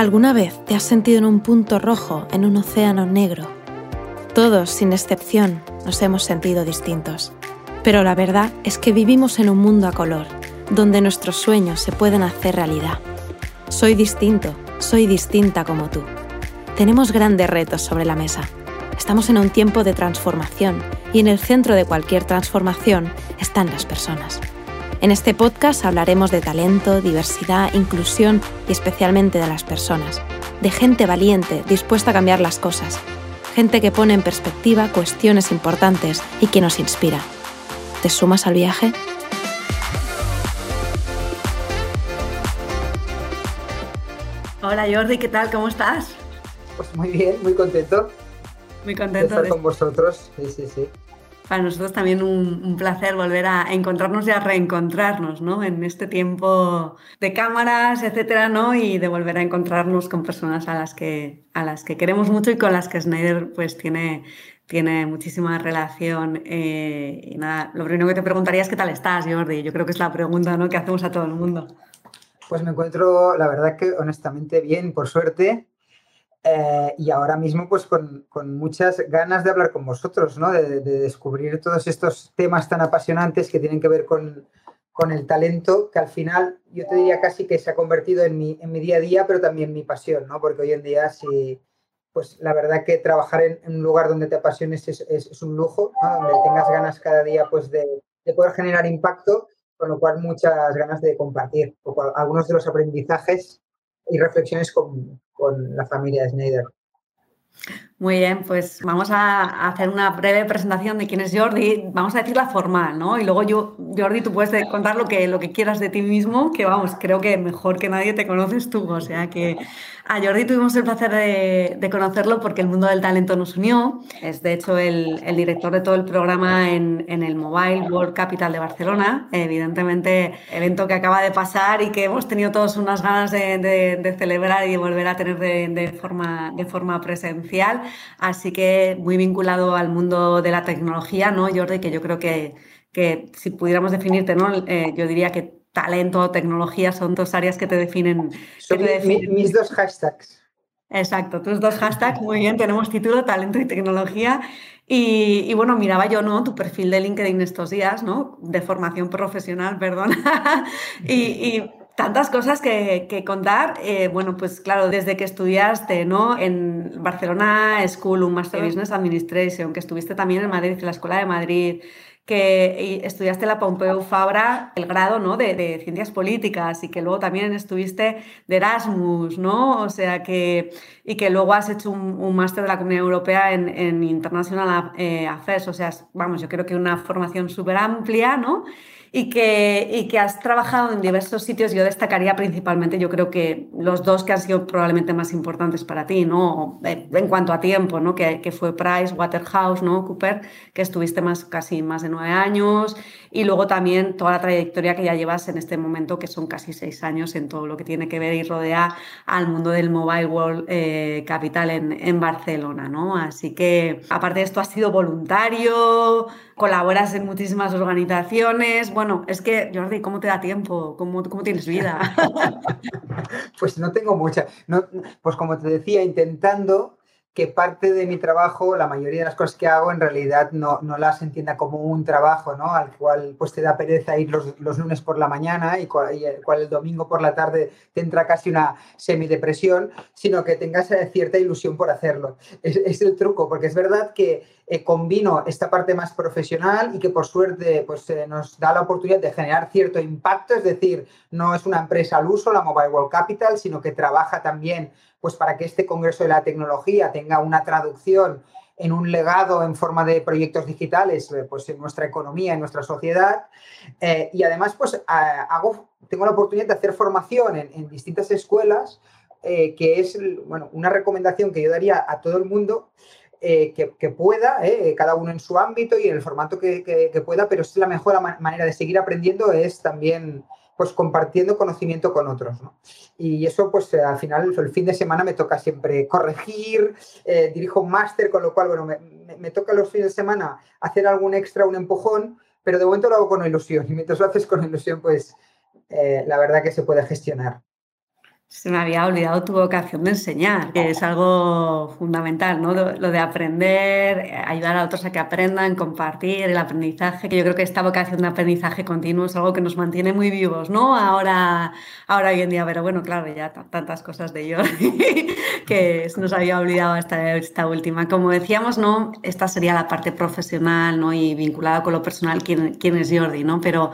¿Alguna vez te has sentido en un punto rojo en un océano negro? Todos, sin excepción, nos hemos sentido distintos. Pero la verdad es que vivimos en un mundo a color, donde nuestros sueños se pueden hacer realidad. Soy distinto, soy distinta como tú. Tenemos grandes retos sobre la mesa. Estamos en un tiempo de transformación y en el centro de cualquier transformación están las personas. En este podcast hablaremos de talento, diversidad, inclusión y especialmente de las personas, de gente valiente, dispuesta a cambiar las cosas, gente que pone en perspectiva cuestiones importantes y que nos inspira. ¿Te sumas al viaje? Hola Jordi, ¿qué tal? ¿Cómo estás? Pues muy bien, muy contento. Muy contento de estar con vosotros. Sí, sí, sí para nosotros también un, placer volver a encontrarnos y a reencontrarnos, ¿no? En este tiempo de cámaras, etcétera, ¿no? Y de volver a encontrarnos con personas a las que, a las que queremos mucho y con las que Snyder pues tiene, tiene muchísima relación. Eh, y nada, lo primero que te preguntaría es qué tal estás, Jordi. Yo creo que es la pregunta ¿no? que hacemos a todo el mundo. Pues me encuentro, la verdad que honestamente bien, por suerte. Eh, y ahora mismo, pues con, muchas ganas de hablar con vosotros, ¿no? De, descubrir todos estos temas tan apasionantes que tienen que ver con, con, el talento, que al final yo te diría casi que se ha convertido en mi, en mi día a día, pero también mi pasión, ¿no? Porque hoy en día, sí, pues la verdad que trabajar en, un lugar donde te apasiones es, es, un lujo, ¿no? Donde tengas ganas cada día, pues de, de poder generar impacto, con lo cual muchas ganas de compartir algunos de los aprendizajes y reflexiones con, con la familia Snyder. Muy bien, pues vamos a hacer una breve presentación de quién es Jordi. Vamos a decir la formal, ¿no? Y luego yo, Jordi, tú puedes contar lo que, lo que quieras de ti mismo, que vamos, creo que mejor que nadie te conoces tú. O sea que a Jordi tuvimos el placer de, conocerlo porque el mundo del talento nos unió. Es de hecho el, director de todo el programa en, el Mobile World Capital de Barcelona. Evidentemente, evento que acaba de pasar y que hemos tenido todos unas ganas de, celebrar y de volver a tener de, forma, de forma presencial. Así que muy vinculado al mundo de la tecnología, ¿no, Jordi? Que yo creo que, que si pudiéramos definirte, ¿no? Eh, yo diría que talento, tecnología son dos áreas que te definen. Son mis dos hashtags. Exacto, tus dos hashtags, muy bien, tenemos título, talento y tecnología. Y, bueno, miraba yo, ¿no? Tu perfil de LinkedIn estos días, ¿no? De formación profesional, perdón. y, tantas cosas que, contar. Eh, bueno, pues claro, desde que estudiaste ¿no? en Barcelona School, un Master Business Administration, que estuviste también en Madrid, en la Escuela de Madrid, que estudiaste la Pompeu Fabra, el grado ¿no? de, Ciencias Políticas, y que luego también estuviste de Erasmus, ¿no? O sea que, y que luego has hecho un, máster de la Comunidad Europea en, en International eh, Affairs, o sea, vamos, yo creo que una formación súper amplia, ¿no? Y que, y que has trabajado en diversos sitios. Yo destacaría principalmente, yo creo que los dos que han sido probablemente más importantes para ti, ¿no? Eh, en cuanto a tiempo, ¿no? Que, que fue Price, Waterhouse, ¿no? Cooper, que estuviste más, casi más de nueve años, y luego también toda la trayectoria que ya llevas en este momento, que son casi seis años en todo lo que tiene que ver y rodea al mundo del Mobile World eh, Capital en, Barcelona, ¿no? Así que, aparte de esto, has sido voluntario, colaboras en muchísimas organizaciones. Bueno, es que, Jordi, ¿cómo te da tiempo? ¿Cómo, cómo tienes vida? pues no tengo mucha. No, pues como te decía, intentando que parte de mi trabajo, la mayoría de las cosas que hago, en realidad no, no las entienda como un trabajo, ¿no? Al cual pues te da pereza ir los, lunes por la mañana y, cual, el cual el domingo por la tarde te entra casi una semidepresión, sino que tengas cierta ilusión por hacerlo. Es, es el truco, porque es verdad que eh, combino esta parte más profesional y que por suerte pues, eh, nos da la oportunidad de generar cierto impacto, es decir, no es una empresa al uso, la Mobile World Capital, sino que trabaja también pues para que este Congreso de la Tecnología tenga una traducción en un legado en forma de proyectos digitales eh, pues en nuestra economía, en nuestra sociedad. Eh, y además, pues hago, tengo la oportunidad de hacer formación en, distintas escuelas, eh, que es bueno, una recomendación que yo daría a todo el mundo. que, pueda, cada uno en su ámbito y en el formato que, que pueda, pero es la mejor manera de seguir aprendiendo es también pues compartiendo conocimiento con otros. Y eso, pues al final, el fin de semana me toca siempre corregir, eh, dirijo un máster, con lo cual, bueno, me, toca los fines de semana hacer algún extra, un empujón, pero de momento lo hago con ilusión. Y mientras lo haces con ilusión, pues eh, la verdad que se puede gestionar. Se me había olvidado tu vocación de enseñar, que es algo fundamental, ¿no? Lo de aprender, ayudar a otros a que aprendan, compartir el aprendizaje, que yo creo que esta vocación de aprendizaje continuo es algo que nos mantiene muy vivos, ¿no? Ahora, ahora hoy en día, pero bueno, claro, ya tantas cosas de Jordi que nos había olvidado esta, esta última. Como decíamos, ¿no? Esta sería la parte profesional, ¿no? Y vinculada con lo personal, quién, quién es Jordi, ¿no? Pero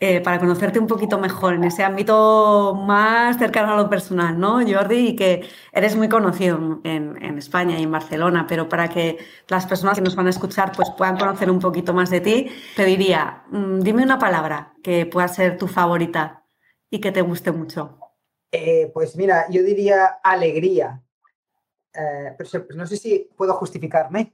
eh, para conocerte un poquito mejor en ese ámbito más cercano a lo personal, ¿no, Jordi? Y que eres muy conocido en, España y en Barcelona, pero para que las personas que nos van a escuchar pues, puedan conocer un poquito más de ti, te diría, mm, dime una palabra que pueda ser tu favorita y que te guste mucho. Eh, pues mira, yo diría alegría. Eh, pero no sé si puedo justificarme.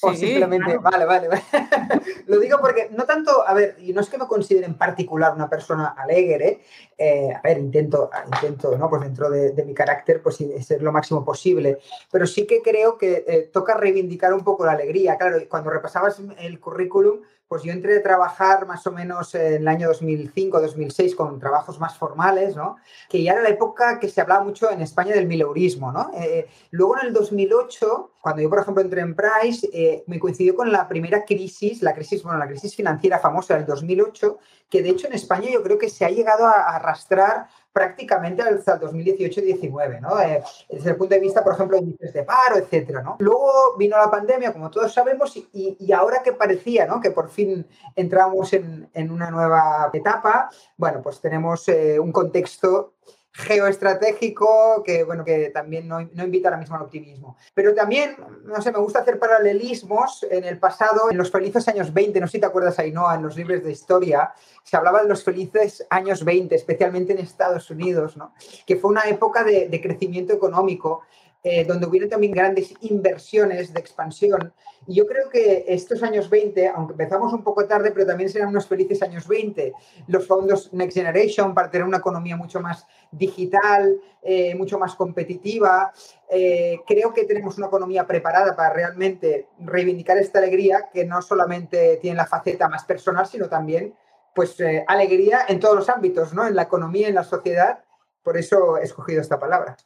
O simplemente, vale, vale, vale. Lo digo porque no tanto, a ver, y no es que me considere en particular una persona alegre, eh, a ver, intento, intento, ¿no? Pues dentro de, mi carácter, pues ser lo máximo posible, pero sí que creo que eh, toca reivindicar un poco la alegría. Claro, cuando repasabas el currículum, pues yo entré a trabajar más o menos en el año 2005-2006 con trabajos más formales, ¿no? Que ya era la época que se hablaba mucho en España del mileurismo, ¿no? Eh, luego en el 2008, cuando yo, por ejemplo, entré en Price, eh, me coincidió con la primera crisis, la crisis, bueno, la crisis financiera famosa del 2008, que de hecho en España yo creo que se ha llegado a arrastrar prácticamente hasta el 2018-19, ¿no? Eh, desde el punto de vista, por ejemplo, de índices de paro, etcétera. Luego vino la pandemia, como todos sabemos, y, ahora que parecía. Que por fin entramos en, una nueva etapa, bueno, pues tenemos eh, un contexto geoestratégico que, bueno, que también no, no, invita ahora mismo al optimismo. Pero también, no sé, me gusta hacer paralelismos en el pasado, en los felices años 20, no sé si te acuerdas, Ainhoa, en los libros de historia, se hablaba de los felices años 20, especialmente en Estados Unidos, ¿no? que fue una época de, de crecimiento económico eh, donde hubieron también grandes inversiones de expansión. Y yo creo que estos años 20, aunque empezamos un poco tarde, pero también serán unos felices años 20, los fondos Next Generation para tener una economía mucho más digital, eh, mucho más competitiva. Eh, creo que tenemos una economía preparada para realmente reivindicar esta alegría que no solamente tiene la faceta más personal, sino también pues alegría en todos los ámbitos, ¿no? En la economía, en la sociedad. Por eso he escogido esta palabra.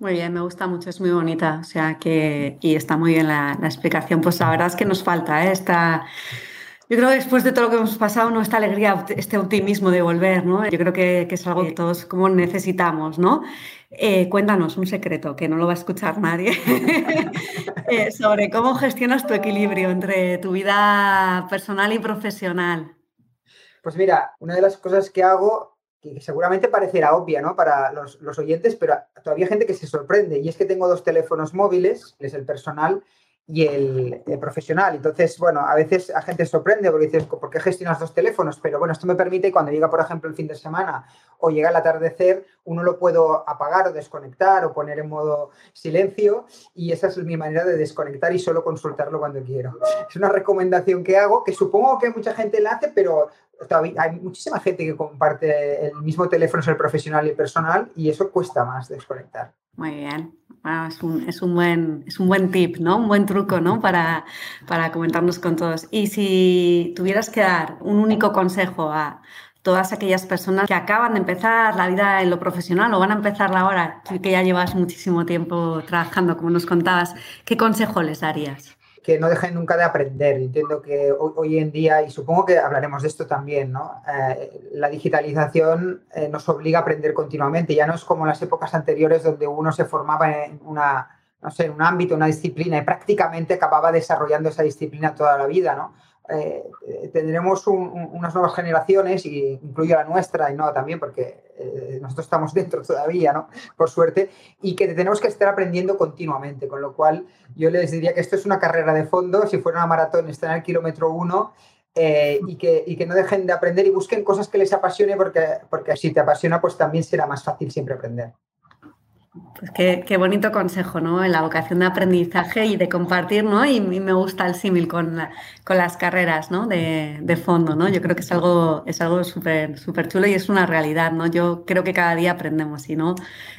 Muy bien, me gusta mucho, es muy bonita, o sea que, y está muy bien la, explicación. Pues la verdad es que nos falta ¿eh? esta, yo creo que después de todo lo que hemos pasado, ¿no? esta alegría, este optimismo de volver, ¿no? Yo creo que, es algo que todos como necesitamos, ¿no? Eh, cuéntanos un secreto que no lo va a escuchar nadie eh, sobre cómo gestionas tu equilibrio entre tu vida personal y profesional. Pues mira, una de las cosas que hago que seguramente parecerá obvia ¿no? para los, los, oyentes, pero todavía hay gente que se sorprende. Y es que tengo dos teléfonos móviles, es el personal y el, profesional. Entonces, bueno, a veces a gente sorprende porque dices, ¿por qué gestionas dos teléfonos? Pero bueno, esto me permite cuando llega, por ejemplo, el fin de semana o llega el atardecer, uno lo puedo apagar o desconectar o poner en modo silencio y esa es mi manera de desconectar y solo consultarlo cuando quiero. Es una recomendación que hago que supongo que mucha gente la hace, pero hay muchísima gente que comparte el mismo teléfono, es el profesional y personal, y eso cuesta más desconectar. Muy bien. es, un, es, un, buen, es un buen tip, ¿no? Un buen truco, ¿no? Para, para comentarnos con todos. Y si tuvieras que dar un único consejo a todas aquellas personas que acaban de empezar la vida en lo profesional o van a empezarla ahora, que ya llevas muchísimo tiempo trabajando, como nos contabas, ¿qué consejo les darías? Que no dejen nunca de aprender. Entiendo que hoy, en día, y supongo que hablaremos de esto también, ¿no? Eh, la digitalización eh, nos obliga a aprender continuamente. Ya no es como las épocas anteriores donde uno se formaba en una, no sé, en un ámbito, una disciplina y prácticamente acababa desarrollando esa disciplina toda la vida, ¿no? Eh, tendremos unas nuevas generaciones, y incluyo la nuestra y no también, porque eh, nosotros estamos dentro todavía, ¿no? Por suerte, y que tenemos que estar aprendiendo continuamente, con lo cual yo les diría que esto es una carrera de fondo, si fuera una maratón, están al kilómetro uno. Eh, y, que, y, que, no dejen de aprender y busquen cosas que les apasione porque, porque si te apasiona pues también será más fácil siempre aprender. Pues qué, bonito consejo, ¿no? La vocación de aprendizaje y de compartir, ¿no? Y, me gusta el símil con, con las carreras, ¿no? De, de, fondo, ¿no? Yo creo que es algo es algo súper súper chulo y es una realidad, ¿no? Yo creo que cada día aprendemos y no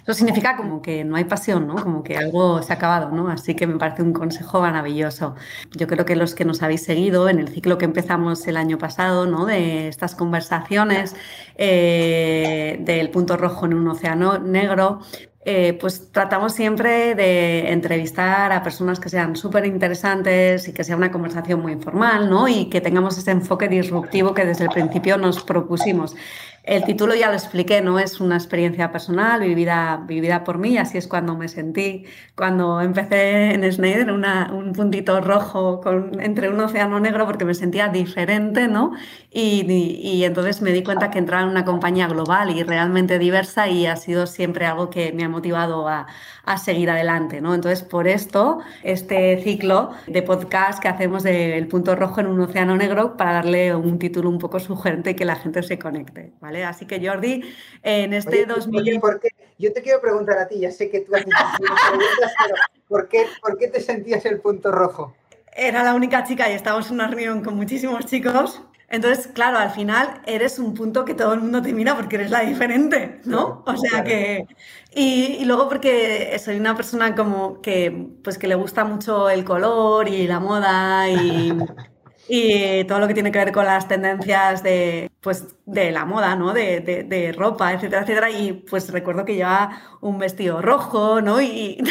eso significa como que no hay pasión, ¿no? Como que algo se ha acabado, ¿no? Así que me parece un consejo maravilloso. Yo creo que los que nos habéis seguido en el ciclo que empezamos el año pasado, ¿no? De estas conversaciones eh, del punto rojo en un océano negro, eh, pues tratamos siempre de entrevistar a personas que sean súper interesantes y que sea una conversación muy informal, ¿no? Y que tengamos ese enfoque disruptivo que desde el principio nos propusimos. El título ya lo expliqué, no es una experiencia personal vivida, vivida por mí, así es cuando me sentí, cuando empecé en Schneider, un puntito rojo entre un océano negro porque me sentía diferente, ¿no? Y, y, entonces me di cuenta que entraba en una compañía global y realmente diversa y ha sido siempre algo que me ha motivado a, a seguir adelante, ¿no? Entonces, por esto, este ciclo de podcast que hacemos del punto rojo en un océano negro para darle un título un poco sugerente y que la gente se conecte, ¿vale? Así que Jordi, en este 2000... ¿por qué? Yo te quiero preguntar a ti, ya sé que tú haces preguntas, pero ¿por qué, ¿por qué te sentías el punto rojo? Era la única chica y estábamos en una reunión con muchísimos chicos entonces, claro, al final eres un punto que todo el mundo te mira porque eres la diferente, ¿no? O sea que... Y, luego porque soy una persona como que, pues que le gusta mucho el color y la moda y, y todo lo que tiene que ver con las tendencias de, pues, de la moda, ¿no? De, de, ropa, etcétera, etcétera. Y pues recuerdo que llevaba un vestido rojo, ¿no? Y,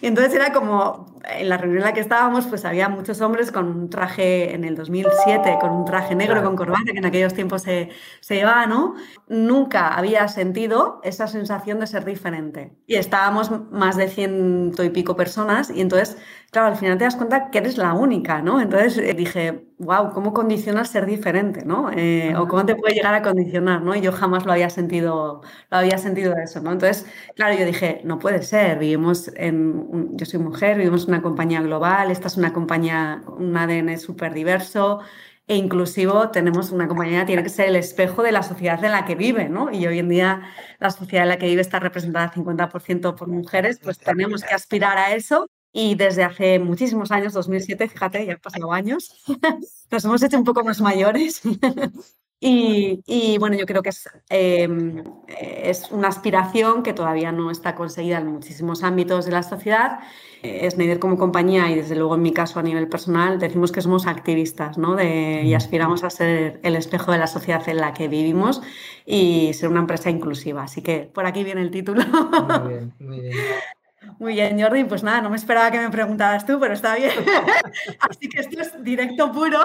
y entonces era como, en la reunión en la que estábamos, pues había muchos hombres con un traje, en el 2007, con un traje negro con corbata, que en aquellos tiempos se, se llevaba, ¿no? Nunca había sentido esa sensación de ser diferente. Y estábamos más de ciento y pico personas y entonces claro, al final te das cuenta que eres la única, ¿no? Entonces eh, dije, wow, ¿cómo condiciona ser diferente, ¿no? Eh, o cómo te puede llegar a condicionar, ¿no? Y yo jamás lo había sentido, lo había sentido eso, ¿no? Entonces, claro, yo dije, no puede ser, vivimos en, yo soy mujer, vivimos en una compañía global, esta es una compañía, un ADN súper diverso, e inclusivo tenemos una compañía que tiene que ser el espejo de la sociedad en la que vive, ¿no? Y hoy en día la sociedad en la que vive está representada 50% por mujeres, pues tenemos que aspirar a eso y desde hace muchísimos años, 2007, fíjate, ya han pasado años, nos hemos hecho un poco más mayores. y, bueno, yo creo que es, em, es una aspiración que todavía no está conseguida en muchísimos ámbitos de la sociedad. Eh, Schneider como compañía y desde luego en mi caso a nivel personal decimos que somos activistas ¿no? de, y aspiramos a ser el espejo de la sociedad en la que vivimos y ser una empresa inclusiva. Así que por aquí viene el título. Muy bien, muy bien. Muy bien, Jordi, pues nada, no me esperaba que me preguntaras tú, pero está bien. Así que esto es directo puro,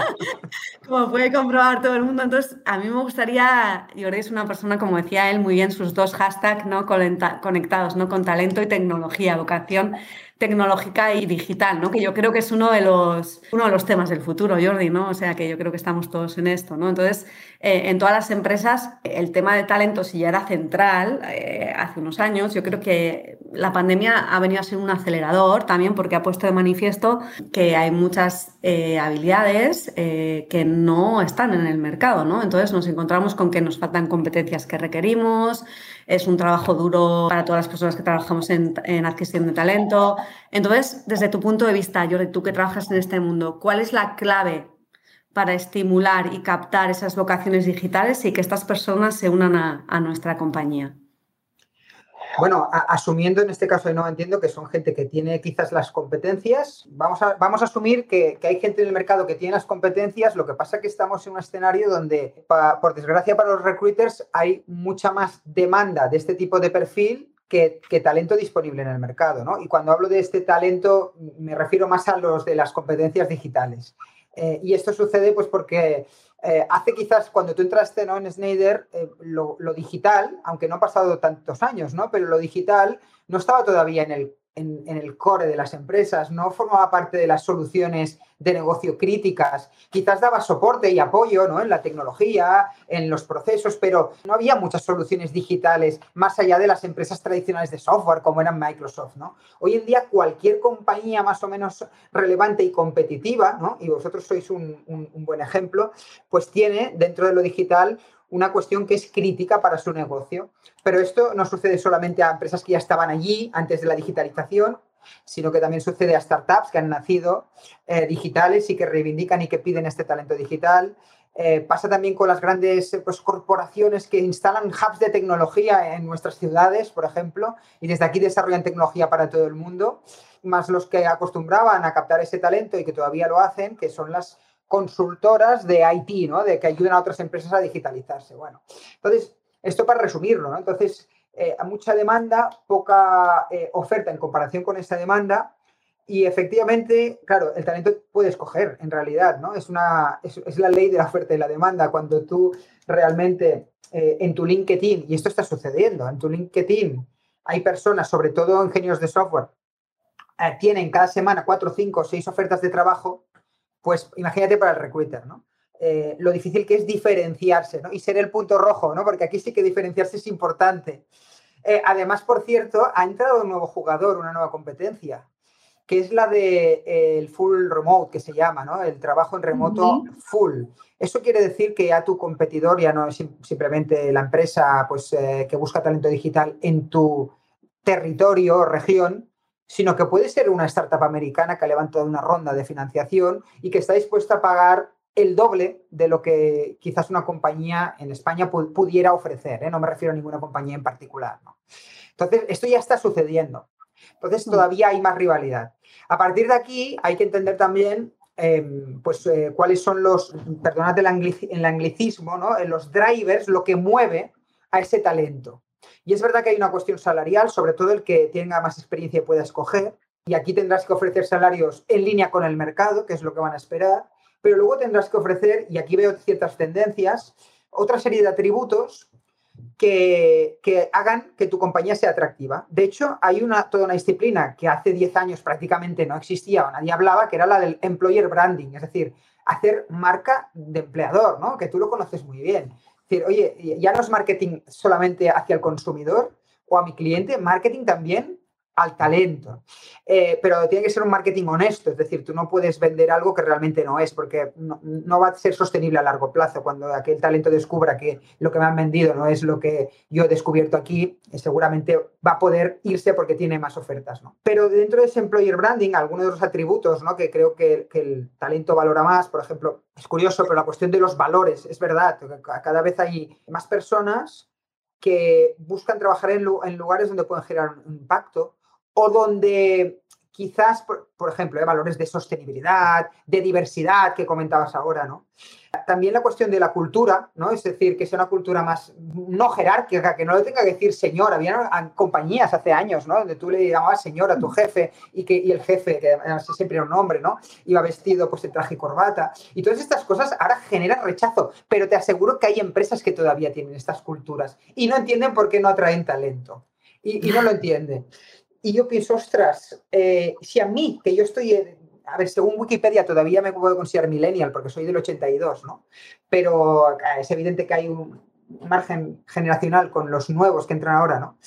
como puede comprobar todo el mundo. Entonces, a mí me gustaría, Jordi es una persona, como decía él muy bien, sus dos hashtags ¿no? conectados, ¿no? con talento y tecnología, vocación tecnológica y digital, ¿no? Que yo creo que es uno de los, uno de los temas del futuro, Jordi, ¿no? O sea, que yo creo que estamos todos en esto, ¿no? Entonces, eh, en todas las empresas, el tema de talento, si ya era central eh, hace unos años, yo creo que la pandemia ha venido a ser un acelerador también porque ha puesto de manifiesto que hay muchas eh, habilidades que no están en el mercado, ¿no? Entonces, nos encontramos con que nos faltan competencias que requerimos, es un trabajo duro para todas las personas que trabajamos en, adquisición de talento. Entonces, desde tu punto de vista, Jordi, tú que trabajas en este mundo, ¿cuál es la clave para estimular y captar esas vocaciones digitales y que estas personas se unan a nuestra compañía? Bueno, asumiendo en este caso, no entiendo que son gente que tiene quizás las competencias, vamos a, vamos a asumir que, hay gente en el mercado que tiene las competencias, lo que pasa es que estamos en un escenario donde, por desgracia para los recruiters, hay mucha más demanda de este tipo de perfil que, talento disponible en el mercado, ¿no? Y cuando hablo de este talento, me refiero más a los de las competencias digitales. Eh, y esto sucede pues porque eh, hace quizás cuando tú entraste ¿no? en Snyder, eh, lo, digital, aunque no ha pasado tantos años, ¿no? pero lo digital no estaba todavía en el en, el core de las empresas, no formaba parte de las soluciones de negocio críticas. Quizás daba soporte y apoyo ¿no? en la tecnología, en los procesos, pero no había muchas soluciones digitales más allá de las empresas tradicionales de software como eran Microsoft. ¿no? Hoy en día cualquier compañía más o menos relevante y competitiva, ¿no? y vosotros sois un, un buen ejemplo, pues tiene dentro de lo digital una cuestión que es crítica para su negocio. Pero esto no sucede solamente a empresas que ya estaban allí antes de la digitalización, sino que también sucede a startups que han nacido eh, digitales y que reivindican y que piden este talento digital. Eh, pasa también con las grandes pues, corporaciones que instalan hubs de tecnología en nuestras ciudades, por ejemplo, y desde aquí desarrollan tecnología para todo el mundo, más los que acostumbraban a captar ese talento y que todavía lo hacen, que son las consultoras de IT, ¿no? De que ayuden a otras empresas a digitalizarse. Bueno, entonces, esto para resumirlo. Entonces, eh, mucha demanda, poca eh, oferta en comparación con esa demanda. Y efectivamente, claro, el talento puede escoger, en realidad, ¿no? Es, una, es, la ley de la oferta y la demanda. Cuando tú realmente eh, en tu LinkedIn, y esto está sucediendo, en tu LinkedIn hay personas, sobre todo ingenios de software, tienen cada semana cuatro, cinco, seis ofertas de trabajo, pues imagínate para el recruiter, ¿no? Eh, lo difícil que es diferenciarse ¿no? y ser el punto rojo, ¿no? porque aquí sí que diferenciarse es importante. Eh, además, por cierto, ha entrado un nuevo jugador, una nueva competencia, que es la de eh, el full remote, que se llama, ¿no? el trabajo en remoto full. Eso quiere decir que ya tu competidor ya no es simplemente la empresa pues, que busca talento digital en tu territorio o región, sino que puede ser una startup americana que ha levantado una ronda de financiación y que está dispuesta a pagar el doble de lo que quizás una compañía en España pudiera ofrecer. ¿eh? No me refiero a ninguna compañía en particular. Entonces, esto ya está sucediendo. Entonces, mm. todavía hay más rivalidad. A partir de aquí, hay que entender también em, pues, eh, cuáles son los, perdonad el, anglicismo, ¿no? los drivers, lo que mueve a ese talento. Y es verdad que hay una cuestión salarial, sobre todo el que tenga más experiencia pueda escoger. Y aquí tendrás que ofrecer salarios en línea con el mercado, que es lo que van a esperar pero luego tendrás que ofrecer, y aquí veo ciertas tendencias, otra serie de atributos que, hagan que tu compañía sea atractiva. De hecho, hay una, toda una disciplina que hace 10 años prácticamente no existía o nadie hablaba, que era la del employer branding, es decir, hacer marca de empleador, ¿no? que tú lo conoces muy bien. Decir, oye, ya no es marketing solamente hacia el consumidor o a mi cliente, marketing también al talento. Eh, pero tiene que ser un marketing honesto, es decir, tú no puedes vender algo que realmente no es, porque no, va a ser sostenible a largo plazo. Cuando aquel talento descubra que lo que me han vendido no es lo que yo he descubierto aquí, seguramente va a poder irse porque tiene más ofertas. Pero dentro de ese employer branding, algunos de los atributos ¿no? que creo que, que el talento valora más, por ejemplo, es curioso, pero la cuestión de los valores, es verdad, cada vez hay más personas que buscan trabajar en, lugares donde pueden generar un impacto, o donde quizás, por, ejemplo, hay ¿eh? valores de sostenibilidad, de diversidad que comentabas ahora, ¿no? También la cuestión de la cultura, ¿no? Es decir, que sea una cultura más no jerárquica, que no le tenga que decir señor. Había compañías hace años, ¿no? Donde tú le llamabas señor a tu jefe y que el jefe, que siempre era un hombre, ¿no? Iba vestido pues de traje y corbata. Y todas estas cosas ahora generan rechazo, pero te aseguro que hay empresas que todavía tienen estas culturas y no entienden por qué no atraen talento. Y no lo entienden y yo pienso, ostras, eh, si a mí, que yo estoy, a ver, según Wikipedia todavía me puedo considerar millennial porque soy del 82, ¿no? Pero eh, es evidente que hay un margen generacional con los nuevos que entran ahora, ¿no?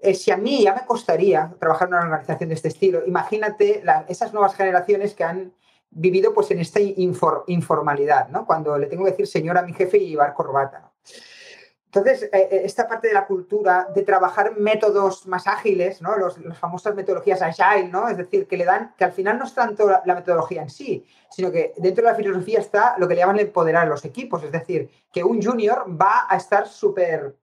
Eh, si a mí ya me costaría trabajar en una organización de este estilo, imagínate esas nuevas generaciones que han vivido pues en esta informalidad, ¿no? Cuando le tengo que decir señor a mi jefe y llevar corbata, ¿no? Entonces, eh, eh, esta parte de la cultura de trabajar métodos más ágiles, ¿no? Los, las famosas metodologías agile, ¿no? Es decir, que le dan, que al final no es tanto la, metodología en sí, sino que dentro de la filosofía está lo que le llaman empoderar a los equipos. Es decir, que un junior va a estar súper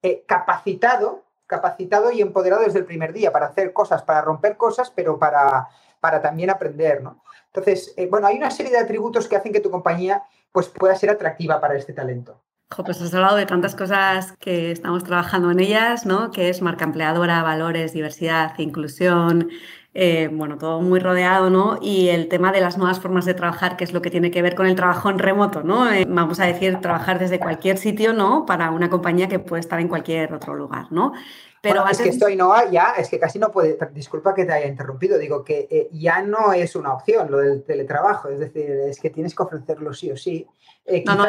eh, capacitado, capacitado y empoderado desde el primer día para hacer cosas, para romper cosas, pero para, para también aprender, ¿no? Entonces, bueno, hay una serie de atributos que hacen que tu compañía pues, pueda ser atractiva para este talento pues has hablado de tantas cosas que estamos trabajando en ellas, ¿no? Que es marca empleadora, valores, diversidad, inclusión, eh, bueno, todo muy rodeado, ¿no? Y el tema de las nuevas formas de trabajar, que es lo que tiene que ver con el trabajo en remoto, ¿no? Eh, vamos a decir, trabajar desde cualquier sitio, ¿no? Para una compañía que puede estar en cualquier otro lugar, ¿no? Pero es que esto no ya, es que casi no puede, disculpa que te haya interrumpido, digo que eh, ya no es una opción lo del teletrabajo, es decir, es que tienes que ofrecerlo sí o sí. no, no,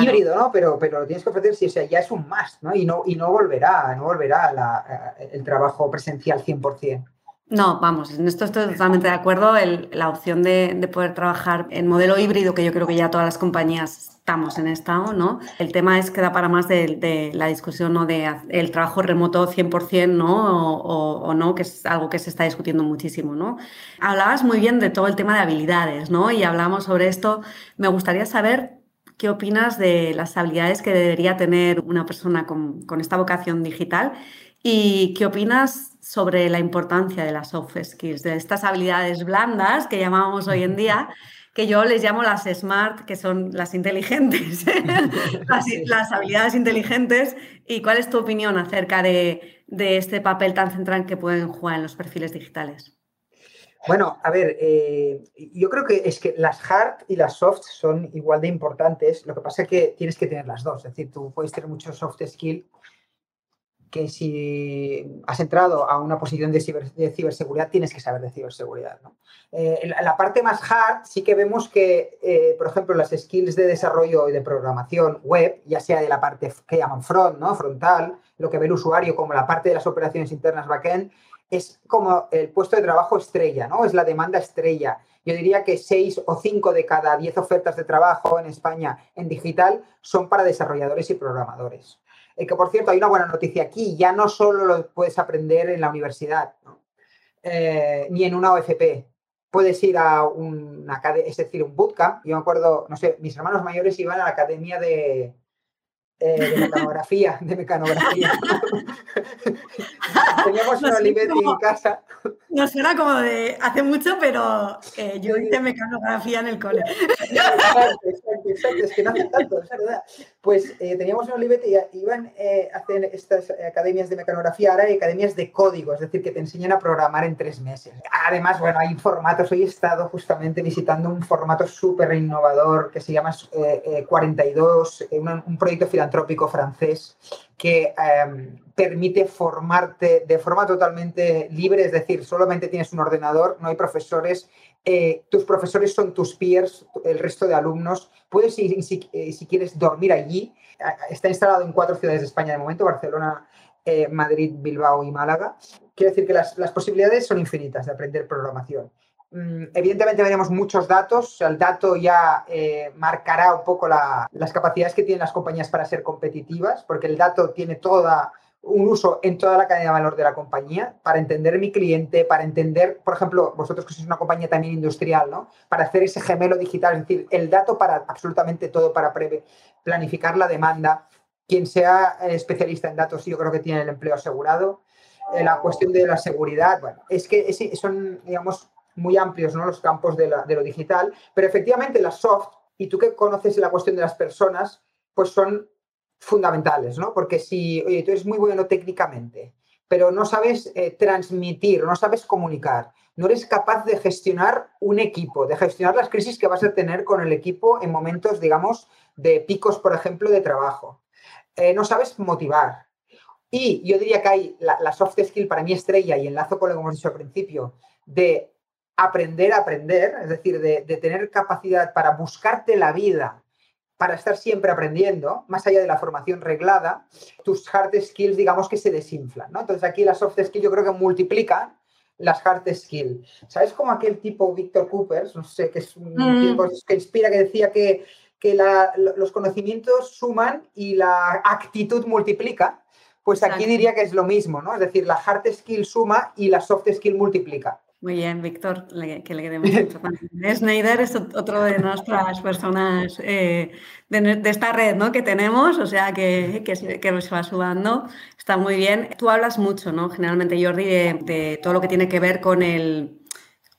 híbrido, ¿no? Pero, pero lo tienes que ofrecer si o sea, ya es un más, ¿no? Y no, y no volverá, no volverá el trabajo presencial 100%. No, vamos, en esto estoy totalmente de acuerdo. la opción de, poder trabajar en modelo híbrido, que yo creo que ya todas las compañías estamos en estado, ¿no? El tema es que da para más de, la discusión ¿no? de el trabajo remoto 100%, ¿no? O, no, que es algo que se está discutiendo muchísimo, ¿no? Hablabas muy bien de todo el tema de habilidades, ¿no? Y hablamos sobre esto. Me gustaría saber qué opinas de las habilidades que debería tener una persona con, con esta vocación digital y qué opinas sobre la importancia de las soft skills, de estas habilidades blandas que llamamos hoy en día, que yo les llamo las smart, que son las inteligentes, las, habilidades inteligentes. ¿Y cuál es tu opinión acerca de, este papel tan central que pueden jugar en los perfiles digitales? Bueno, a ver, eh, yo creo que es que las hard y las soft son igual de importantes. Lo que pasa es que tienes que tener las dos. Es decir, tú puedes tener mucho soft skill que si has entrado a una posición de, ciberseguridad, tienes que saber de ciberseguridad. ¿no? Eh, la, parte más hard sí que vemos que, eh, por ejemplo, las skills de desarrollo y de programación web, ya sea de la parte que llaman front, ¿no? frontal, lo que ve el usuario como la parte de las operaciones internas backend, es como el puesto de trabajo estrella, ¿no? Es la demanda estrella. Yo diría que seis o cinco de cada diez ofertas de trabajo en España en digital son para desarrolladores y programadores. Eh, que por cierto, hay una buena noticia aquí, ya no solo lo puedes aprender en la universidad, eh, ni en una OFP. Puedes ir a un, es decir, un bootcamp. Yo me acuerdo, no sé, mis hermanos mayores iban a la academia de, eh, de mecanografía, de mecanografía. Teníamos una Olivetti en casa. No suena como de hace mucho, pero eh, yo hice mecanografía en el cole. Exacto, exacto, exacto, es que no hace tanto, es verdad. Pues eh, teníamos una Olivetti y iban a hacer estas academias de mecanografía, ahora hay academias de código, es decir, que te enseñan a programar en tres meses. Además, bueno, hay formatos, hoy he estado justamente visitando un formato súper innovador que se llama 42, un proyecto filantrópico trópico francés que em, permite formarte de forma totalmente libre, es decir, solamente tienes un ordenador, no hay profesores, eh, tus profesores son tus peers, el resto de alumnos, puedes ir si, eh, quieres dormir allí, está instalado en cuatro ciudades de España de momento, Barcelona, eh, Madrid, Bilbao y Málaga. Quiero decir que las, las posibilidades son infinitas de aprender programación. Mm, evidentemente veremos muchos datos, el dato ya eh, marcará un poco las capacidades que tienen las compañías para ser competitivas, porque el dato tiene toda un uso en toda la cadena de valor de la compañía, para entender mi cliente, para entender, por ejemplo, vosotros que sois una compañía también industrial, ¿no? Para hacer ese gemelo digital, es decir, el dato para absolutamente todo, para planificar la demanda. Quien sea especialista en datos, yo creo que tiene el empleo asegurado. Eh, la cuestión de la seguridad, bueno, es que son, digamos, muy amplios ¿no? los campos de, lo digital, pero efectivamente las soft, y tú que conoces la cuestión de las personas, pues son fundamentales, ¿no? Porque si, oye, tú eres muy bueno técnicamente, pero no sabes eh, transmitir, no sabes comunicar, no eres capaz de gestionar un equipo, de gestionar las crisis que vas a tener con el equipo en momentos, digamos, de picos, por ejemplo, de trabajo. Eh, no sabes motivar. Y yo diría que hay la, la, soft skill para mí estrella, y enlazo con lo que hemos dicho al principio, de aprender a aprender, es decir, de, tener capacidad para buscarte la vida, para estar siempre aprendiendo, más allá de la formación reglada, tus hard skills, digamos que se desinflan, ¿no? Entonces aquí las soft skills yo creo que multiplican las hard skills. ¿Sabes como aquel tipo Víctor Coopers, no sé, que es un mm. tipo que inspira, que decía que, que los conocimientos suman y la actitud multiplica? Pues aquí diría que es lo mismo, ¿no? Es decir, la hard skill suma y la soft skill multiplica. Muy bien, Víctor, que le queremos mucho. Schneider es otro de nuestras personas eh, de, esta red ¿no? que tenemos, o sea, que, que, se, que va sudando. Está muy bien. Tú hablas mucho, ¿no? Generalmente, Jordi, de todo lo que tiene que ver con el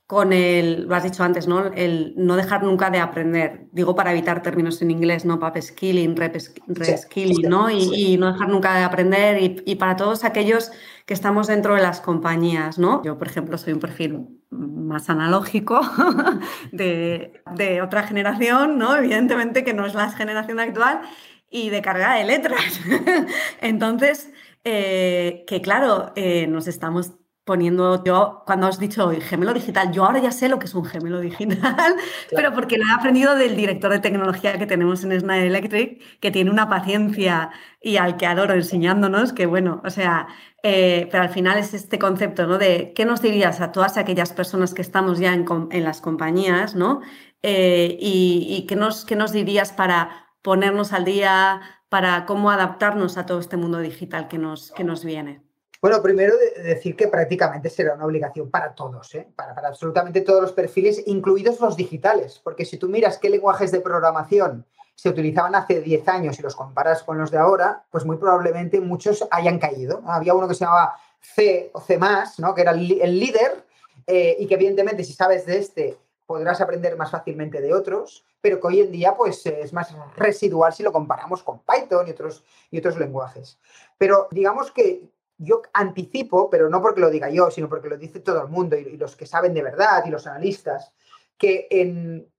con el, lo has dicho antes, ¿no? El no dejar nunca de aprender. Digo para evitar términos en inglés, ¿no? Pap skilling, rep skilling, ¿no? Y, no dejar nunca de aprender. Y, para todos aquellos que estamos dentro de las compañías, ¿no? Yo, por ejemplo, soy un perfil más analógico de, de otra generación, ¿no? Evidentemente que no es la generación actual y de carga de letras. Entonces, eh, que claro, eh, nos estamos poniendo yo, cuando has dicho gemelo digital, yo ahora ya sé lo que es un gemelo digital, pero porque lo he aprendido del director de tecnología que tenemos en Schneider Electric, que tiene una paciencia y al que adoro enseñándonos, que bueno, o sea, eh, pero al final es este concepto, ¿no? De qué nos dirías a todas aquellas personas que estamos ya en, las compañías, ¿no? Eh, y, qué, nos, qué nos dirías para ponernos al día, para cómo adaptarnos a todo este mundo digital que nos, que nos viene. Bueno, primero decir que prácticamente será una obligación para todos, ¿eh? para, absolutamente todos los perfiles, incluidos los digitales, porque si tú miras qué lenguajes de programación se utilizaban hace 10 años y los comparas con los de ahora, pues muy probablemente muchos hayan caído. Había uno que se llamaba C o C, ¿no? que era el líder, eh, y que evidentemente si sabes de este podrás aprender más fácilmente de otros, pero que hoy en día pues es más residual si lo comparamos con Python y otros, y otros lenguajes. Pero digamos que yo anticipo, pero no porque lo diga yo, sino porque lo dice todo el mundo y, los que saben de verdad y los analistas, que en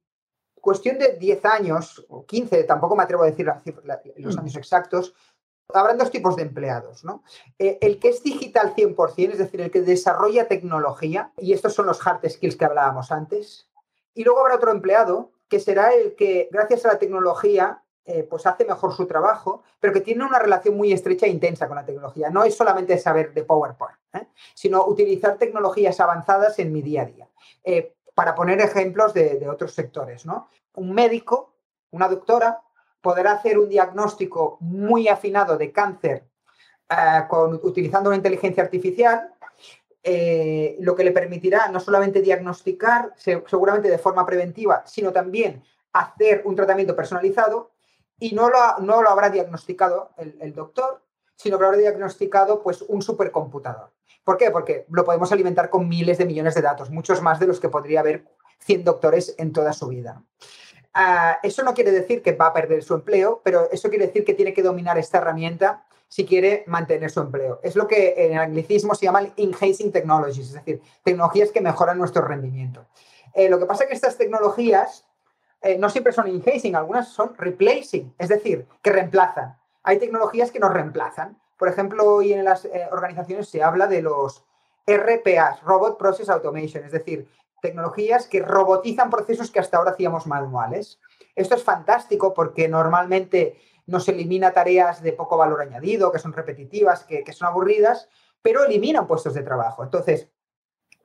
cuestión de 10 años o 15, tampoco me atrevo a decir los mm. años exactos, habrán dos tipos de empleados, ¿no? Eh, el que es digital 100%, es decir, el que desarrolla tecnología, y estos son los hard skills que hablábamos antes, y luego habrá otro empleado que será el que, gracias a la tecnología, eh, pues hace mejor su trabajo, pero que tiene una relación muy estrecha e intensa con la tecnología. No es solamente saber de PowerPoint, ¿eh? sino utilizar tecnologías avanzadas en mi día a día. Eh, para poner ejemplos de, otros sectores, ¿no? Un médico, una doctora, podrá hacer un diagnóstico muy afinado de cáncer utilizando una inteligencia artificial, lo que le permitirá no solamente diagnosticar, seguramente de forma preventiva, sino también hacer un tratamiento personalizado y no lo, no lo habrá diagnosticado el, doctor, sino que lo habrá diagnosticado pues, un supercomputador. ¿Por qué? Porque lo podemos alimentar con miles de millones de datos, muchos más de los que podría haber 100 doctores en toda su vida. Ah, eso no quiere decir que va a perder su empleo, pero eso quiere decir que tiene que dominar esta herramienta si quiere mantener su empleo. Es lo que en anglicismo se llama enhancing technologies, es decir, tecnologías que mejoran nuestro rendimiento. Eh, lo que pasa es que estas tecnologías eh, no siempre son enhancing, algunas son replacing, es decir, que reemplazan. Hay tecnologías que nos reemplazan. Por ejemplo, hoy en las eh, organizaciones se habla de los RPAs, Robot Process Automation, es decir, tecnologías que robotizan procesos que hasta ahora hacíamos manuales. Esto es fantástico porque normalmente nos elimina tareas de poco valor añadido, que son repetitivas, que, que son aburridas, pero eliminan puestos de trabajo. Entonces,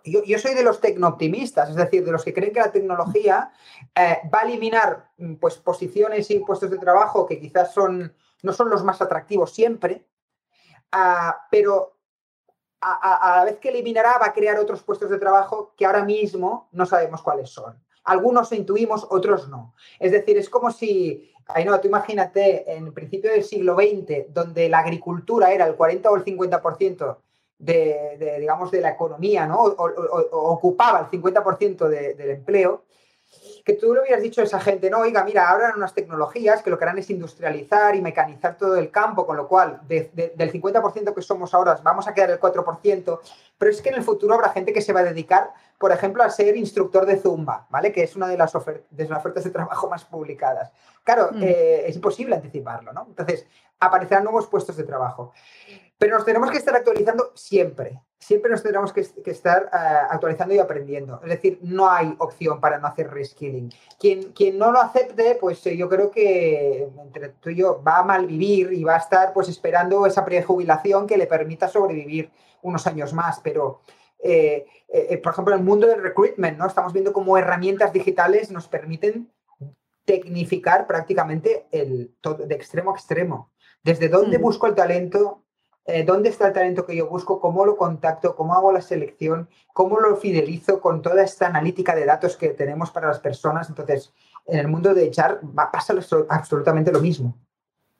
yo, soy de los tecnooptimistas, es decir, de los que creen que la tecnología eh, va a eliminar mm, pues, posiciones y puestos de trabajo que quizás son, no son los más atractivos siempre, ah, pero a, la vez que eliminará va a crear otros puestos de trabajo que ahora mismo no sabemos cuáles son. Algunos intuimos, otros no. Es decir, es como si, ay no, tú imagínate en principio del siglo XX, donde la agricultura era el 40 o el 50% de, digamos, de la economía, ¿no? O, ocupaba el 50% del empleo, que tú le hubieras dicho a esa gente, no, oiga, mira, ahora unas tecnologías que lo que harán es industrializar y mecanizar todo el campo, con lo cual del 50% que somos ahora vamos a quedar el 4%, pero es que en el futuro habrá gente que se va a dedicar, por ejemplo, a ser instructor de Zumba, ¿vale? Que es una de las, de las ofertas de trabajo más publicadas. Claro, mm. eh, es imposible anticiparlo, ¿no? Entonces, aparecerán nuevos puestos de trabajo. Pero nos tenemos que estar actualizando siempre. Siempre nos tendremos que, estar eh, actualizando y aprendiendo. Es decir, no hay opción para no hacer reskilling. Quien, quien no lo acepte, pues eh, yo creo que entre tú y yo va a malvivir y va a estar pues esperando esa prejubilación que le permita sobrevivir unos años más. Pero, eh, por ejemplo, en el mundo del recruitment, ¿no? Estamos viendo cómo herramientas digitales nos permiten tecnificar prácticamente el, de extremo a extremo. Desde dónde mm. busco el talento, eh, dónde está el talento que yo busco, cómo lo contacto, cómo hago la selección, cómo lo fidelizo con toda esta analítica de datos que tenemos para las personas. Entonces, en el mundo de echar va a pasar absolutamente lo mismo.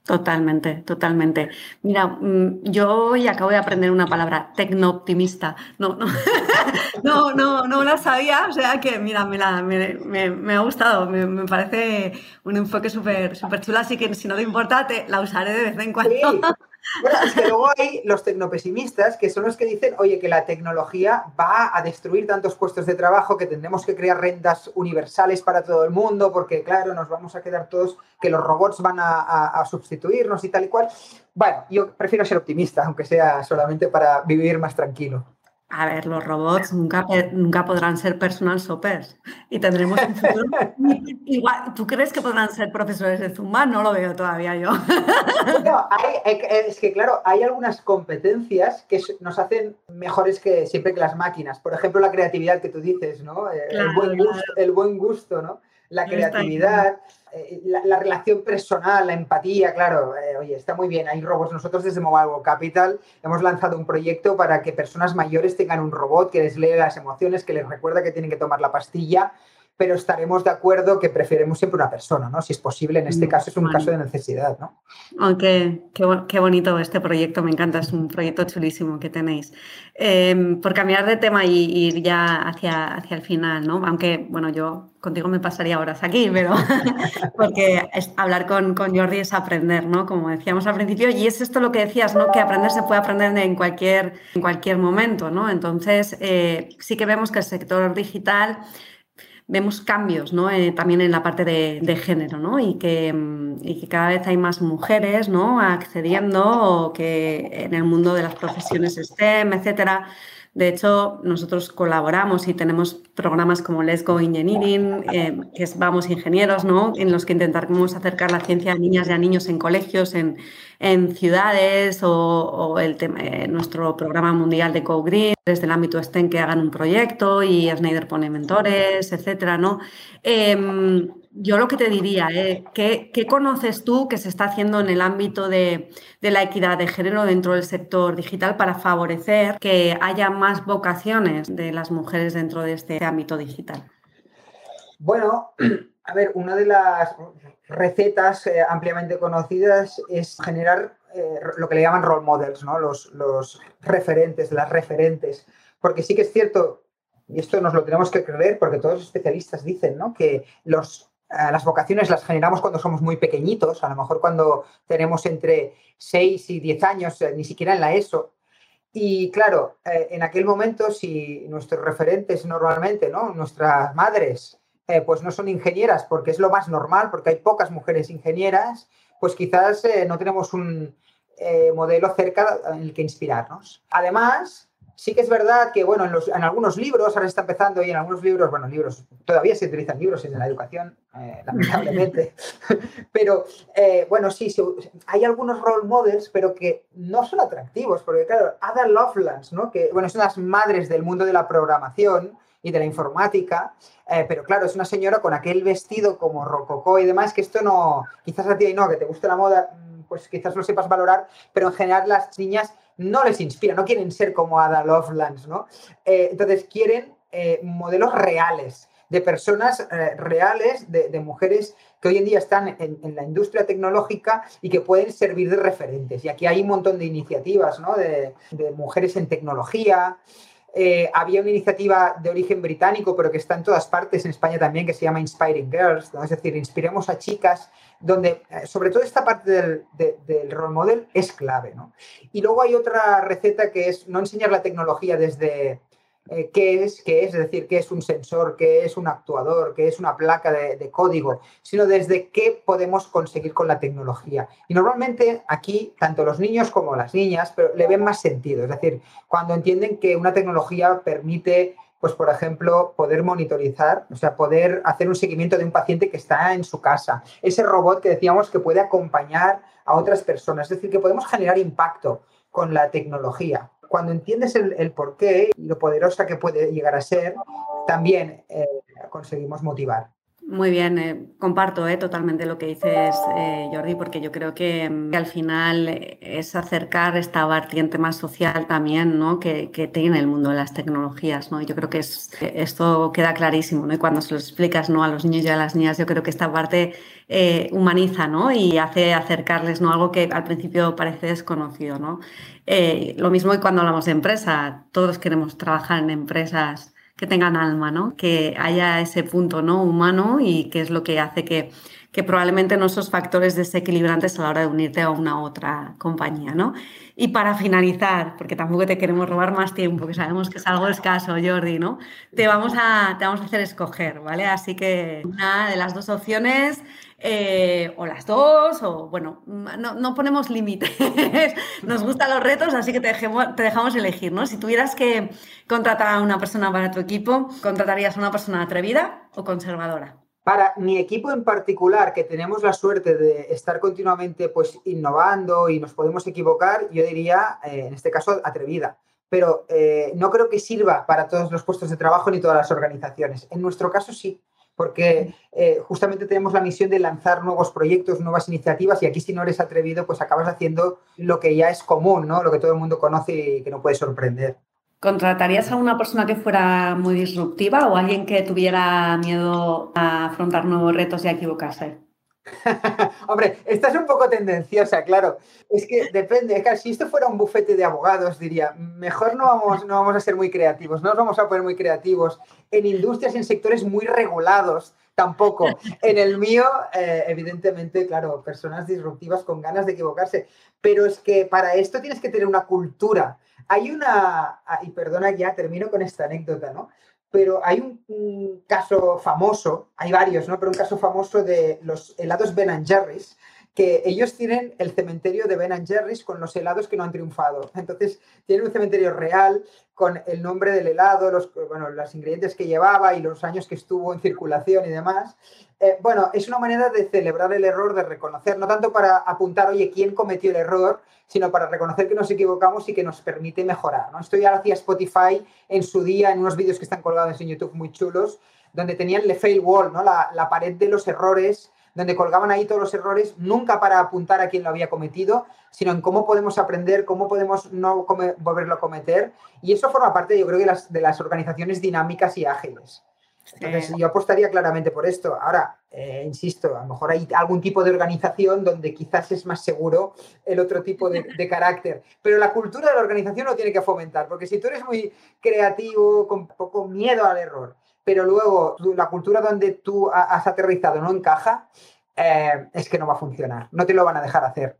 Totalmente, totalmente. Mira, mm, yo hoy acabo de aprender una palabra, tecnooptimista. No, no, no, no, no la sabía, o sea que, mira, me, la, me, ha gustado, me, parece un enfoque súper súper chulo, así que si no te importa, te la usaré de vez en cuando. Bueno, es que luego hay los tecnopesimistas que son los que dicen, oye, que la tecnología va a destruir tantos puestos de trabajo que tendremos que crear rentas universales para todo el mundo, porque claro, nos vamos a quedar todos, que los robots van a, sustituirnos y tal y cual. Bueno, yo prefiero ser optimista, aunque sea solamente para vivir más tranquilo. A ver, los robots nunca, nunca podrán ser personal shoppers y tendremos un futuro. Igual, ¿tú crees que podrán ser profesores de Zumba? No lo veo todavía yo. es que claro, hay algunas competencias que nos hacen mejores que siempre que las máquinas. Por ejemplo, la creatividad que tú dices, ¿no? Eh, el, buen gusto, el buen gusto, ¿no? La creatividad. Eh, la, relación personal, la empatía, claro, eh, oye, está muy bien, hay robots. Nosotros desde Mobile World Capital hemos lanzado un proyecto para que personas mayores tengan un robot que les lee las emociones, que les recuerda que tienen que tomar la pastilla pero estaremos de acuerdo que preferimos siempre una persona, ¿no? Si es posible, en este mm, caso es un caso de necesidad, ¿no? Aunque qué, bonito este proyecto, me encanta, es un proyecto chulísimo que tenéis. Em, por cambiar de tema y, ir ya hacia, hacia el final, ¿no? Aunque, bueno, yo contigo me pasaría horas aquí, pero porque hablar con, con, Jordi es aprender, ¿no? Como decíamos al principio, y es esto lo que decías, ¿no? Que aprender se puede aprender en cualquier, en cualquier momento, ¿no? Entonces, eh, sí que vemos que el sector digital vemos cambios. Eh, también en la parte de, género ¿no? y, que, mm, y, que, cada vez hay más mujeres accediendo o que en el mundo de las profesiones STEM, etcétera, de hecho, nosotros colaboramos y tenemos programas como Let's Go Engineering, eh, que es Vamos Ingenieros, ¿no? en los que intentamos acercar la ciencia a niñas y a niños en colegios, en, ciudades, o, el eh, nuestro programa mundial de Co Green, desde el ámbito STEM que hagan un proyecto y Snyder pone mentores, etcétera, ¿no? Em, yo lo que te diría, eh, ¿qué, conoces tú que se está haciendo en el ámbito de, la equidad de género dentro del sector digital para favorecer que haya más vocaciones de las mujeres dentro de este ámbito digital? Bueno, a ver, una de las recetas eh, ampliamente conocidas es generar eh, lo que le llaman role models, ¿no? Los, los referentes, las referentes. Porque sí que es cierto, y esto nos lo tenemos que creer porque todos los especialistas dicen ¿no? que los las vocaciones las generamos cuando somos muy pequeñitos, a lo mejor cuando tenemos entre 6 y 10 años, eh, ni siquiera en la ESO. Y claro, eh, en aquel momento, si nuestros referentes normalmente, ¿no? nuestras madres, pues no son ingenieras, porque es lo más normal, porque hay pocas mujeres ingenieras, pues quizás no tenemos un modelo cerca en el que inspirarnos. Además, Sí que es verdad que, bueno, en, algunos libros, ahora se está empezando y en algunos libros, bueno, libros, todavía se utilizan libros en la educación, eh, lamentablemente, pero eh, bueno, sí, hay algunos role models, pero que no son atractivos, porque claro, Ada Lovelace, ¿no? Que, bueno, son las madres del mundo de la programación y de la informática, eh, pero claro, es una señora con aquel vestido como rococó y demás, que esto no, quizás a ti no, que te guste la moda, mm, pues quizás lo sepas valorar, pero en general las niñas no les inspira, no quieren ser como Ada Lovelace, ¿no? Eh, entonces quieren eh, modelos reales, de personas eh, reales, de, mujeres que hoy en día están en, la industria tecnológica y que pueden servir de referentes. Y aquí hay un montón de iniciativas, ¿no? De, mujeres en tecnología. Había una iniciativa de origen británico, pero que está en todas partes, en España también, que se llama Inspiring Girls, es decir, inspiremos a chicas donde eh, sobre todo esta parte del, del, role model es clave. ¿no? Y luego hay otra receta que es no enseñar la tecnología desde eh, qué es, qué es, es decir, qué es un sensor, qué es un actuador, qué es una placa de, código, sino desde qué podemos conseguir con la tecnología. Y normalmente aquí, tanto los niños como las niñas, pero le ven más sentido, es decir, cuando entienden que una tecnología permite pues por ejemplo, poder monitorizar, o sea, poder hacer un seguimiento de un paciente que está en su casa. Ese robot que decíamos que puede acompañar a otras personas, es decir, que podemos generar impacto con la tecnología. Cuando entiendes el, el porqué y lo poderosa que puede llegar a ser, también eh, conseguimos motivar. Muy bien, eh, comparto eh, totalmente lo que dices, eh, Jordi, porque yo creo que, mm, al final es acercar esta vertiente más social también ¿no? que, tiene el mundo de las tecnologías. ¿no? Yo creo que es, esto queda clarísimo ¿no? y cuando se lo explicas ¿no? a los niños y a las niñas, yo creo que esta parte humaniza ¿no? y hace acercarles ¿no? algo que al principio parece desconocido. ¿no? lo mismo que cuando hablamos de empresa, todos queremos trabajar en empresas que tengan alma, ¿no? Que haya ese punto ¿no? humano y que es lo que hace que, que probablemente no factores desequilibrantes a la hora de unirte a una otra compañía, ¿no? Y para finalizar, porque tampoco te queremos robar más tiempo, que sabemos que es algo escaso, Jordi, ¿no? Te vamos a, te vamos a hacer escoger, ¿vale? Así que una de las dos opciones eh, o las dos, o bueno, no, ponemos límites. Nos gustan los retos, así que te, te, dejamos elegir, ¿no? Si tuvieras que contratar a una persona para tu equipo, ¿contratarías a una persona atrevida o conservadora? Para mi equipo en particular, que tenemos la suerte de estar continuamente pues, innovando y nos podemos equivocar, yo diría, eh, en este caso, atrevida. Pero eh, no creo que sirva para todos los puestos de trabajo ni todas las organizaciones. En nuestro caso sí, porque eh, justamente tenemos la misión de lanzar nuevos proyectos, nuevas iniciativas y aquí si no eres atrevido, pues acabas haciendo lo que ya es común, ¿no? Lo que todo el mundo conoce y que no puede sorprender. ¿Contratarías a una persona que fuera muy disruptiva o alguien que tuviera miedo a afrontar nuevos retos y a equivocarse? Hombre, esta es un poco tendenciosa, claro. Es que depende, si esto fuera un bufete de abogados, diría, mejor no vamos, no vamos a ser muy creativos, no nos vamos a poner muy creativos. En industrias, en sectores muy regulados, tampoco. En el mío, eh, evidentemente, claro, personas disruptivas con ganas de equivocarse. Pero es que para esto tienes que tener una cultura hay una, ah, y perdona ya, termino con esta anécdota, ¿no? Pero hay un, caso famoso, hay varios, ¿no? Pero un caso famoso de los helados Ben Jerry's, que ellos tienen el cementerio de Ben Jerry's con los helados que no han triunfado. Entonces, tienen un cementerio real con el nombre del helado, los, bueno, los ingredientes que llevaba y los años que estuvo en circulación y demás. Eh, bueno, es una manera de celebrar el error, de reconocer, no tanto para apuntar, oye, quién cometió el error, sino para reconocer que nos equivocamos y que nos permite mejorar. ¿no? Esto ya lo hacía Spotify en su día, en unos vídeos que están colgados en YouTube muy chulos, donde tenían el fail wall, ¿no? la, la pared de los errores donde colgaban ahí todos los errores, nunca para apuntar a quién lo había cometido, sino en cómo podemos aprender, cómo podemos no volverlo a cometer. Y eso forma parte, yo creo, de las, de las organizaciones dinámicas y ágiles. Entonces, yo apostaría claramente por esto. Ahora, eh, insisto, a lo mejor hay algún tipo de organización donde quizás es más seguro el otro tipo de, de, carácter. Pero la cultura de la organización lo tiene que fomentar, porque si tú eres muy creativo, con poco miedo al error, pero luego la cultura donde tú has aterrizado no encaja, eh, es que no va a funcionar, no te lo van a dejar hacer.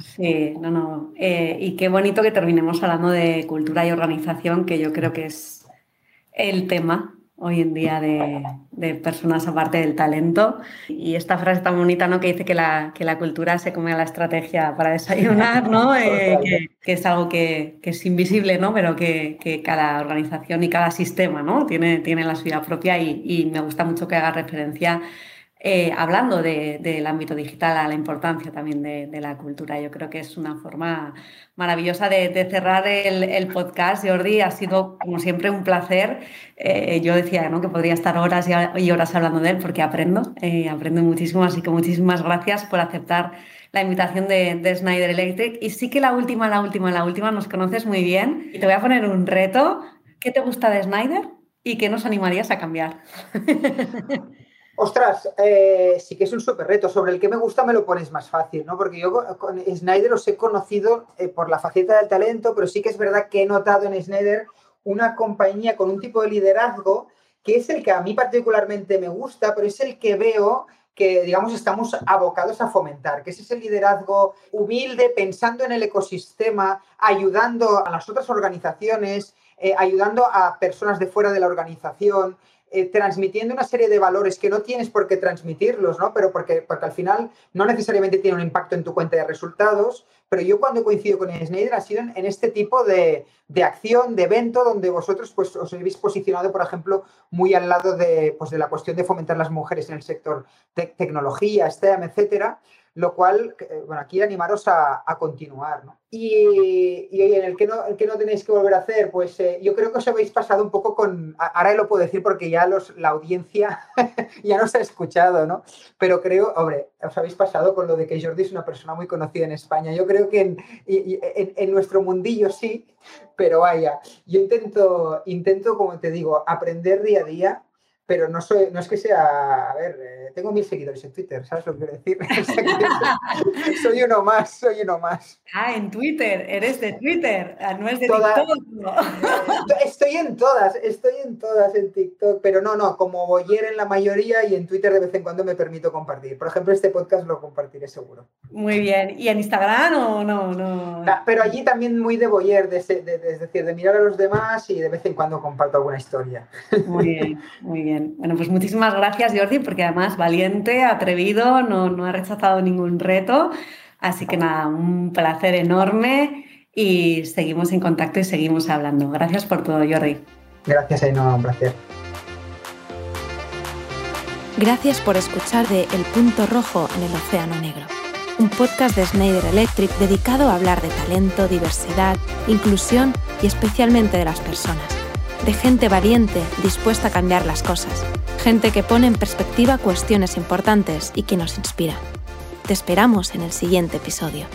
Sí, no, no. Eh, y qué bonito que terminemos hablando de cultura y organización, que yo creo que es el tema hoy en día de, personas aparte del talento. Y esta frase tan bonita ¿no? que dice que la, que la cultura se come a la estrategia para desayunar, ¿no? Eh, que, es algo que, es invisible, ¿no? pero que, cada organización y cada sistema ¿no? tiene, tiene la suya propia y, y me gusta mucho que haga referencia eh, hablando del ámbito digital, a la importancia también de, la cultura. Yo creo que es una forma maravillosa de, cerrar el, podcast. Jordi, ha sido como siempre un placer. Eh, yo decía ¿no? que podría estar horas y horas hablando de él porque aprendo, eh, aprendo muchísimo, así que muchísimas gracias por aceptar la invitación de, de, Snyder Electric. Y sí que la última, la última, la última nos conoces muy bien. Y te voy a poner un reto. ¿Qué te gusta de Snyder y qué nos animarías a cambiar? Ostras, eh, sí que es un súper reto. Sobre el que me gusta me lo pones más fácil, ¿no? Porque yo con Snyder os he conocido eh, por la faceta del talento, pero sí que es verdad que he notado en Snyder una compañía con un tipo de liderazgo que es el que a mí particularmente me gusta, pero es el que veo que, digamos, estamos abocados a fomentar, que es ese liderazgo humilde, pensando en el ecosistema, ayudando a las otras organizaciones, eh, ayudando a personas de fuera de la organización, eh, transmitiendo una serie de valores que no tienes por qué transmitirlos, ¿no? Pero porque, porque al final no necesariamente tiene un impacto en tu cuenta de resultados. Pero yo cuando he coincidido con Snyder ha sido en, este tipo de, de, acción, de evento, donde vosotros pues, os habéis posicionado, por ejemplo, muy al lado de, pues, de la cuestión de fomentar las mujeres en el sector tecnología, STEM, etcétera lo cual, eh, bueno, aquí animaros a, continuar, ¿no? Y, y, en el que, no, el que no tenéis que volver a hacer, pues eh, yo creo que os habéis pasado un poco con, ahora lo puedo decir porque ya los, la audiencia ya nos ha escuchado, ¿no? Pero creo, hombre, os habéis pasado con lo de que Jordi es una persona muy conocida en España. Yo creo que en, en, en nuestro mundillo sí, pero vaya, yo intento, intento, como te digo, aprender día a día pero no soy, no es que sea, a ver, eh, tengo mil seguidores en Twitter, ¿sabes lo que quiero decir? soy uno más, soy uno más. Ah, en Twitter, eres de Twitter, ah, no es de TikTok. Estoy en todas, estoy en todas en TikTok, pero no, no, como Boyer en la mayoría y en Twitter de vez en cuando me permito compartir. Por ejemplo, este podcast lo compartiré seguro. Muy bien, ¿y en Instagram o no? no? Ah, pero allí también muy de Boyer, de, es decir, de mirar a los demás y de vez en cuando comparto alguna historia. Muy bien, muy bien. Bueno, pues muchísimas gracias, Jordi, porque además valiente, atrevido, no, no ha rechazado ningún reto. Así que nada, un placer enorme y seguimos en contacto y seguimos hablando. Gracias por todo, Jordi. Gracias, Ainhoa, un placer. Gracias por escuchar de El Punto Rojo en el Océano Negro, un podcast de Schneider Electric dedicado a hablar de talento, diversidad, inclusión y especialmente de las personas de gente valiente dispuesta a cambiar las cosas, gente que pone en perspectiva cuestiones importantes y que nos inspira. Te esperamos en el siguiente episodio.